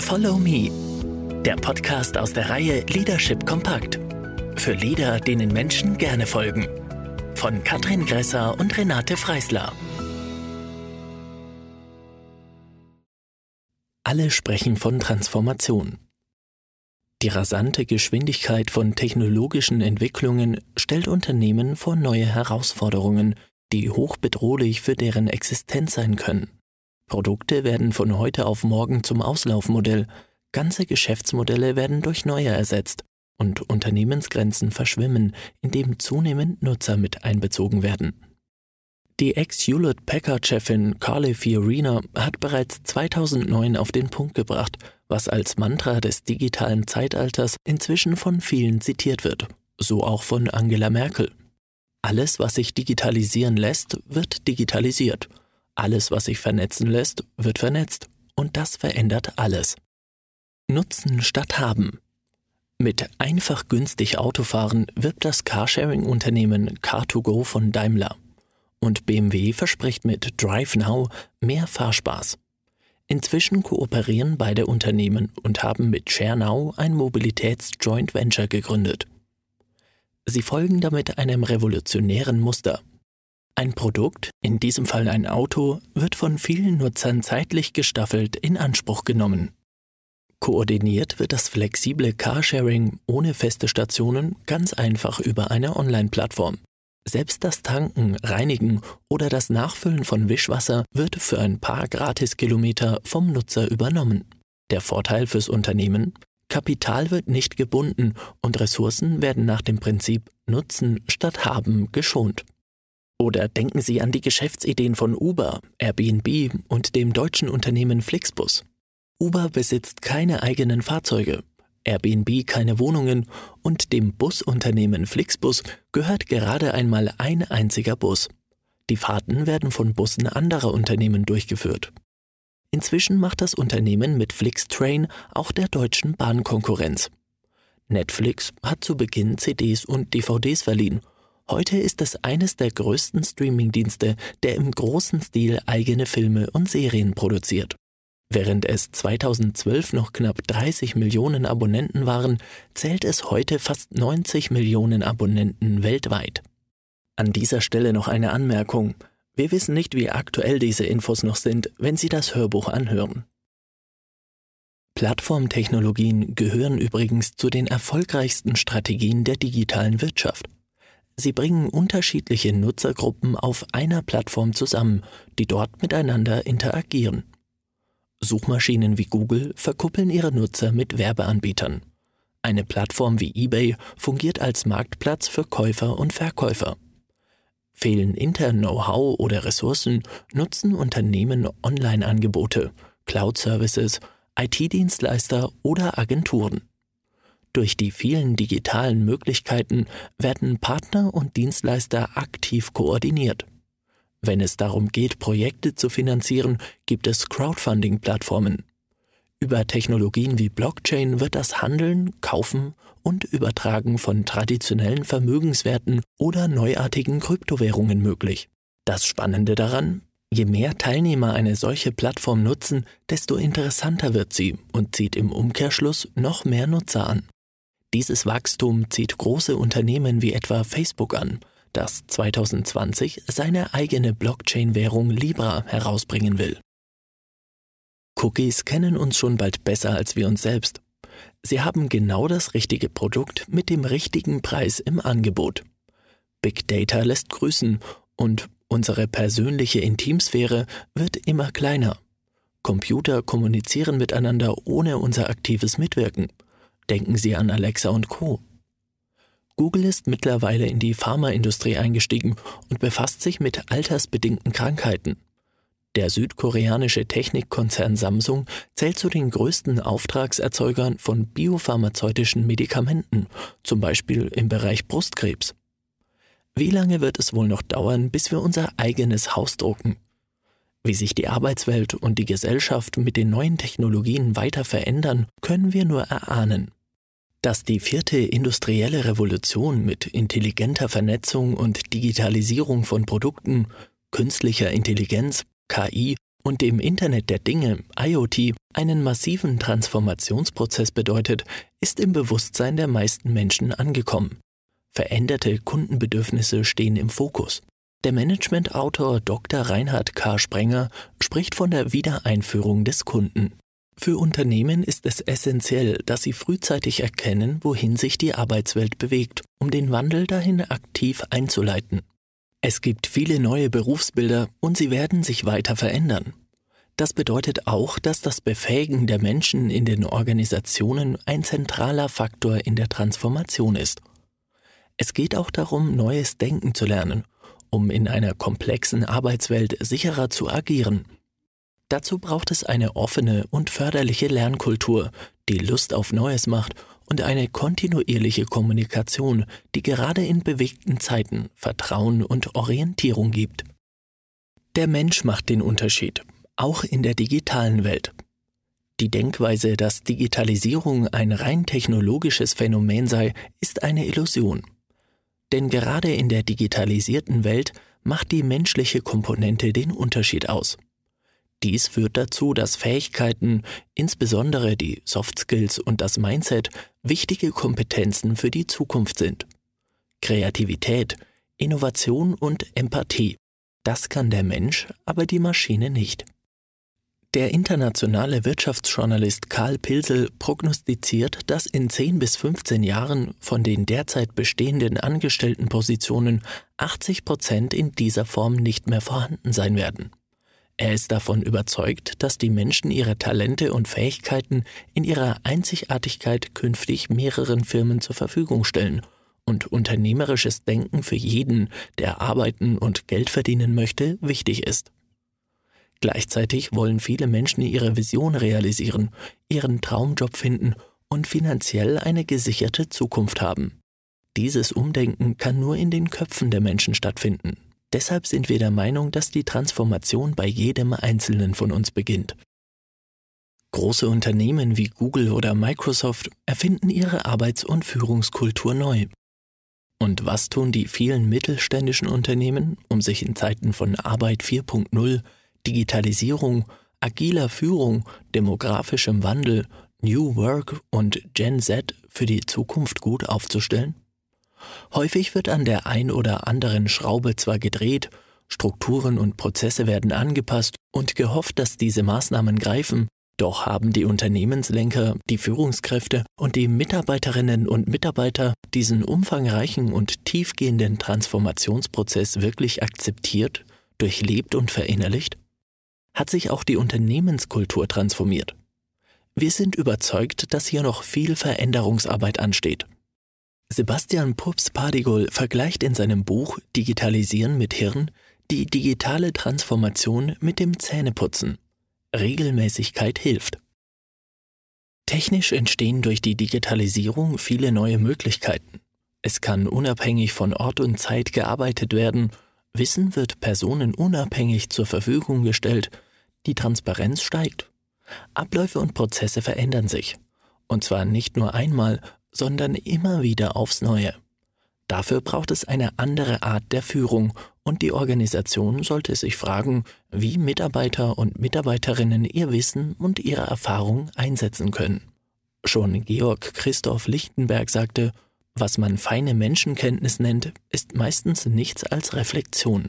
Follow Me, der Podcast aus der Reihe Leadership Kompakt. Für Leader, denen Menschen gerne folgen. Von Katrin Gresser und Renate Freisler. Alle sprechen von Transformation. Die rasante Geschwindigkeit von technologischen Entwicklungen stellt Unternehmen vor neue Herausforderungen, die hochbedrohlich für deren Existenz sein können. Produkte werden von heute auf morgen zum Auslaufmodell, ganze Geschäftsmodelle werden durch neue ersetzt und Unternehmensgrenzen verschwimmen, indem zunehmend Nutzer mit einbezogen werden. Die Ex-Hewlett-Packard-Chefin Carly Fiorina hat bereits 2009 auf den Punkt gebracht, was als Mantra des digitalen Zeitalters inzwischen von vielen zitiert wird, so auch von Angela Merkel. Alles, was sich digitalisieren lässt, wird digitalisiert. Alles, was sich vernetzen lässt, wird vernetzt. Und das verändert alles. Nutzen statt haben. Mit einfach günstig Autofahren wirbt das Carsharing-Unternehmen Car2Go von Daimler. Und BMW verspricht mit Drive Now mehr Fahrspaß. Inzwischen kooperieren beide Unternehmen und haben mit ShareNow ein Mobilitäts-Joint Venture gegründet. Sie folgen damit einem revolutionären Muster. Ein Produkt, in diesem Fall ein Auto, wird von vielen Nutzern zeitlich gestaffelt in Anspruch genommen. Koordiniert wird das flexible Carsharing ohne feste Stationen ganz einfach über eine Online-Plattform. Selbst das Tanken, Reinigen oder das Nachfüllen von Wischwasser wird für ein paar Gratiskilometer vom Nutzer übernommen. Der Vorteil fürs Unternehmen? Kapital wird nicht gebunden und Ressourcen werden nach dem Prinzip Nutzen statt Haben geschont. Oder denken Sie an die Geschäftsideen von Uber, Airbnb und dem deutschen Unternehmen Flixbus. Uber besitzt keine eigenen Fahrzeuge, Airbnb keine Wohnungen und dem Busunternehmen Flixbus gehört gerade einmal ein einziger Bus. Die Fahrten werden von Bussen anderer Unternehmen durchgeführt. Inzwischen macht das Unternehmen mit Flixtrain auch der deutschen Bahnkonkurrenz. Netflix hat zu Beginn CDs und DVDs verliehen. Heute ist es eines der größten Streamingdienste, der im großen Stil eigene Filme und Serien produziert. Während es 2012 noch knapp 30 Millionen Abonnenten waren, zählt es heute fast 90 Millionen Abonnenten weltweit. An dieser Stelle noch eine Anmerkung. Wir wissen nicht, wie aktuell diese Infos noch sind, wenn Sie das Hörbuch anhören. Plattformtechnologien gehören übrigens zu den erfolgreichsten Strategien der digitalen Wirtschaft. Sie bringen unterschiedliche Nutzergruppen auf einer Plattform zusammen, die dort miteinander interagieren. Suchmaschinen wie Google verkuppeln ihre Nutzer mit Werbeanbietern. Eine Plattform wie eBay fungiert als Marktplatz für Käufer und Verkäufer. Fehlen intern Know-how oder Ressourcen, nutzen Unternehmen Online-Angebote, Cloud-Services, IT-Dienstleister oder Agenturen. Durch die vielen digitalen Möglichkeiten werden Partner und Dienstleister aktiv koordiniert. Wenn es darum geht, Projekte zu finanzieren, gibt es Crowdfunding-Plattformen. Über Technologien wie Blockchain wird das Handeln, Kaufen und Übertragen von traditionellen Vermögenswerten oder neuartigen Kryptowährungen möglich. Das Spannende daran, je mehr Teilnehmer eine solche Plattform nutzen, desto interessanter wird sie und zieht im Umkehrschluss noch mehr Nutzer an. Dieses Wachstum zieht große Unternehmen wie etwa Facebook an das 2020 seine eigene Blockchain-Währung Libra herausbringen will. Cookies kennen uns schon bald besser als wir uns selbst. Sie haben genau das richtige Produkt mit dem richtigen Preis im Angebot. Big Data lässt grüßen und unsere persönliche Intimsphäre wird immer kleiner. Computer kommunizieren miteinander ohne unser aktives Mitwirken. Denken Sie an Alexa und Co. Google ist mittlerweile in die Pharmaindustrie eingestiegen und befasst sich mit altersbedingten Krankheiten. Der südkoreanische Technikkonzern Samsung zählt zu den größten Auftragserzeugern von biopharmazeutischen Medikamenten, zum Beispiel im Bereich Brustkrebs. Wie lange wird es wohl noch dauern, bis wir unser eigenes Haus drucken? Wie sich die Arbeitswelt und die Gesellschaft mit den neuen Technologien weiter verändern, können wir nur erahnen. Dass die vierte industrielle Revolution mit intelligenter Vernetzung und Digitalisierung von Produkten, künstlicher Intelligenz, KI und dem Internet der Dinge, IoT, einen massiven Transformationsprozess bedeutet, ist im Bewusstsein der meisten Menschen angekommen. Veränderte Kundenbedürfnisse stehen im Fokus. Der Managementautor Dr. Reinhard K. Sprenger spricht von der Wiedereinführung des Kunden. Für Unternehmen ist es essentiell, dass sie frühzeitig erkennen, wohin sich die Arbeitswelt bewegt, um den Wandel dahin aktiv einzuleiten. Es gibt viele neue Berufsbilder und sie werden sich weiter verändern. Das bedeutet auch, dass das Befähigen der Menschen in den Organisationen ein zentraler Faktor in der Transformation ist. Es geht auch darum, neues Denken zu lernen, um in einer komplexen Arbeitswelt sicherer zu agieren. Dazu braucht es eine offene und förderliche Lernkultur, die Lust auf Neues macht und eine kontinuierliche Kommunikation, die gerade in bewegten Zeiten Vertrauen und Orientierung gibt. Der Mensch macht den Unterschied, auch in der digitalen Welt. Die Denkweise, dass Digitalisierung ein rein technologisches Phänomen sei, ist eine Illusion. Denn gerade in der digitalisierten Welt macht die menschliche Komponente den Unterschied aus. Dies führt dazu, dass Fähigkeiten, insbesondere die Soft Skills und das Mindset, wichtige Kompetenzen für die Zukunft sind. Kreativität, Innovation und Empathie. Das kann der Mensch, aber die Maschine nicht. Der internationale Wirtschaftsjournalist Karl Pilsel prognostiziert, dass in 10 bis 15 Jahren von den derzeit bestehenden Angestelltenpositionen 80 Prozent in dieser Form nicht mehr vorhanden sein werden. Er ist davon überzeugt, dass die Menschen ihre Talente und Fähigkeiten in ihrer Einzigartigkeit künftig mehreren Firmen zur Verfügung stellen und unternehmerisches Denken für jeden, der arbeiten und Geld verdienen möchte, wichtig ist. Gleichzeitig wollen viele Menschen ihre Vision realisieren, ihren Traumjob finden und finanziell eine gesicherte Zukunft haben. Dieses Umdenken kann nur in den Köpfen der Menschen stattfinden. Deshalb sind wir der Meinung, dass die Transformation bei jedem Einzelnen von uns beginnt. Große Unternehmen wie Google oder Microsoft erfinden ihre Arbeits- und Führungskultur neu. Und was tun die vielen mittelständischen Unternehmen, um sich in Zeiten von Arbeit 4.0, Digitalisierung, agiler Führung, demografischem Wandel, New Work und Gen Z für die Zukunft gut aufzustellen? Häufig wird an der ein oder anderen Schraube zwar gedreht, Strukturen und Prozesse werden angepasst und gehofft, dass diese Maßnahmen greifen, doch haben die Unternehmenslenker, die Führungskräfte und die Mitarbeiterinnen und Mitarbeiter diesen umfangreichen und tiefgehenden Transformationsprozess wirklich akzeptiert, durchlebt und verinnerlicht? Hat sich auch die Unternehmenskultur transformiert? Wir sind überzeugt, dass hier noch viel Veränderungsarbeit ansteht. Sebastian Pups-Pardigol vergleicht in seinem Buch Digitalisieren mit Hirn die digitale Transformation mit dem Zähneputzen. Regelmäßigkeit hilft. Technisch entstehen durch die Digitalisierung viele neue Möglichkeiten. Es kann unabhängig von Ort und Zeit gearbeitet werden, Wissen wird personenunabhängig zur Verfügung gestellt, die Transparenz steigt. Abläufe und Prozesse verändern sich. Und zwar nicht nur einmal, sondern immer wieder aufs Neue. Dafür braucht es eine andere Art der Führung und die Organisation sollte sich fragen, wie Mitarbeiter und Mitarbeiterinnen ihr Wissen und ihre Erfahrung einsetzen können. Schon Georg Christoph Lichtenberg sagte, was man feine Menschenkenntnis nennt, ist meistens nichts als Reflexion.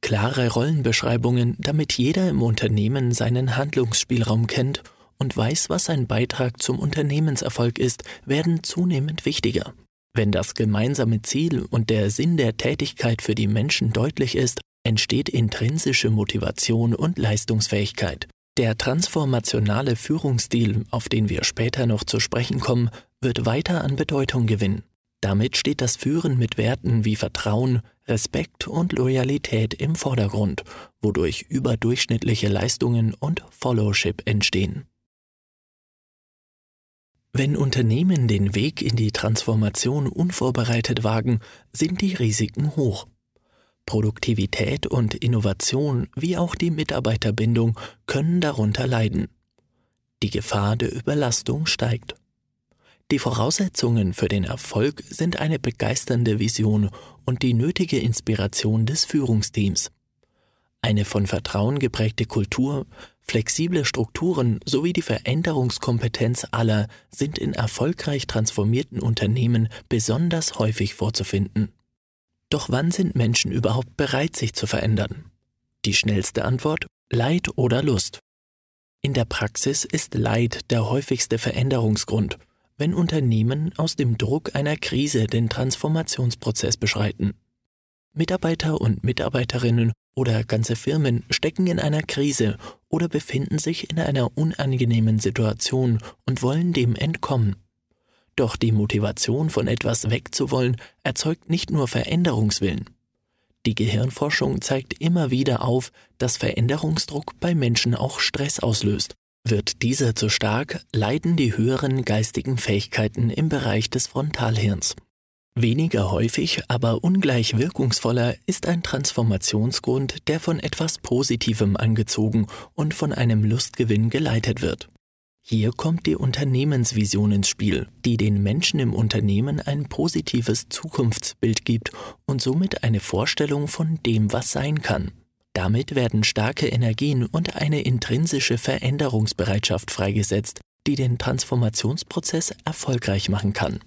Klare Rollenbeschreibungen, damit jeder im Unternehmen seinen Handlungsspielraum kennt und weiß, was sein Beitrag zum Unternehmenserfolg ist, werden zunehmend wichtiger. Wenn das gemeinsame Ziel und der Sinn der Tätigkeit für die Menschen deutlich ist, entsteht intrinsische Motivation und Leistungsfähigkeit. Der transformationale Führungsstil, auf den wir später noch zu sprechen kommen, wird weiter an Bedeutung gewinnen. Damit steht das Führen mit Werten wie Vertrauen, Respekt und Loyalität im Vordergrund, wodurch überdurchschnittliche Leistungen und Followship entstehen. Wenn Unternehmen den Weg in die Transformation unvorbereitet wagen, sind die Risiken hoch. Produktivität und Innovation wie auch die Mitarbeiterbindung können darunter leiden. Die Gefahr der Überlastung steigt. Die Voraussetzungen für den Erfolg sind eine begeisternde Vision und die nötige Inspiration des Führungsteams. Eine von Vertrauen geprägte Kultur, flexible Strukturen sowie die Veränderungskompetenz aller sind in erfolgreich transformierten Unternehmen besonders häufig vorzufinden. Doch wann sind Menschen überhaupt bereit, sich zu verändern? Die schnellste Antwort Leid oder Lust. In der Praxis ist Leid der häufigste Veränderungsgrund, wenn Unternehmen aus dem Druck einer Krise den Transformationsprozess beschreiten. Mitarbeiter und Mitarbeiterinnen oder ganze Firmen stecken in einer Krise oder befinden sich in einer unangenehmen Situation und wollen dem entkommen. Doch die Motivation von etwas wegzuwollen erzeugt nicht nur Veränderungswillen. Die Gehirnforschung zeigt immer wieder auf, dass Veränderungsdruck bei Menschen auch Stress auslöst. Wird dieser zu stark, leiden die höheren geistigen Fähigkeiten im Bereich des Frontalhirns. Weniger häufig, aber ungleich wirkungsvoller ist ein Transformationsgrund, der von etwas Positivem angezogen und von einem Lustgewinn geleitet wird. Hier kommt die Unternehmensvision ins Spiel, die den Menschen im Unternehmen ein positives Zukunftsbild gibt und somit eine Vorstellung von dem, was sein kann. Damit werden starke Energien und eine intrinsische Veränderungsbereitschaft freigesetzt, die den Transformationsprozess erfolgreich machen kann.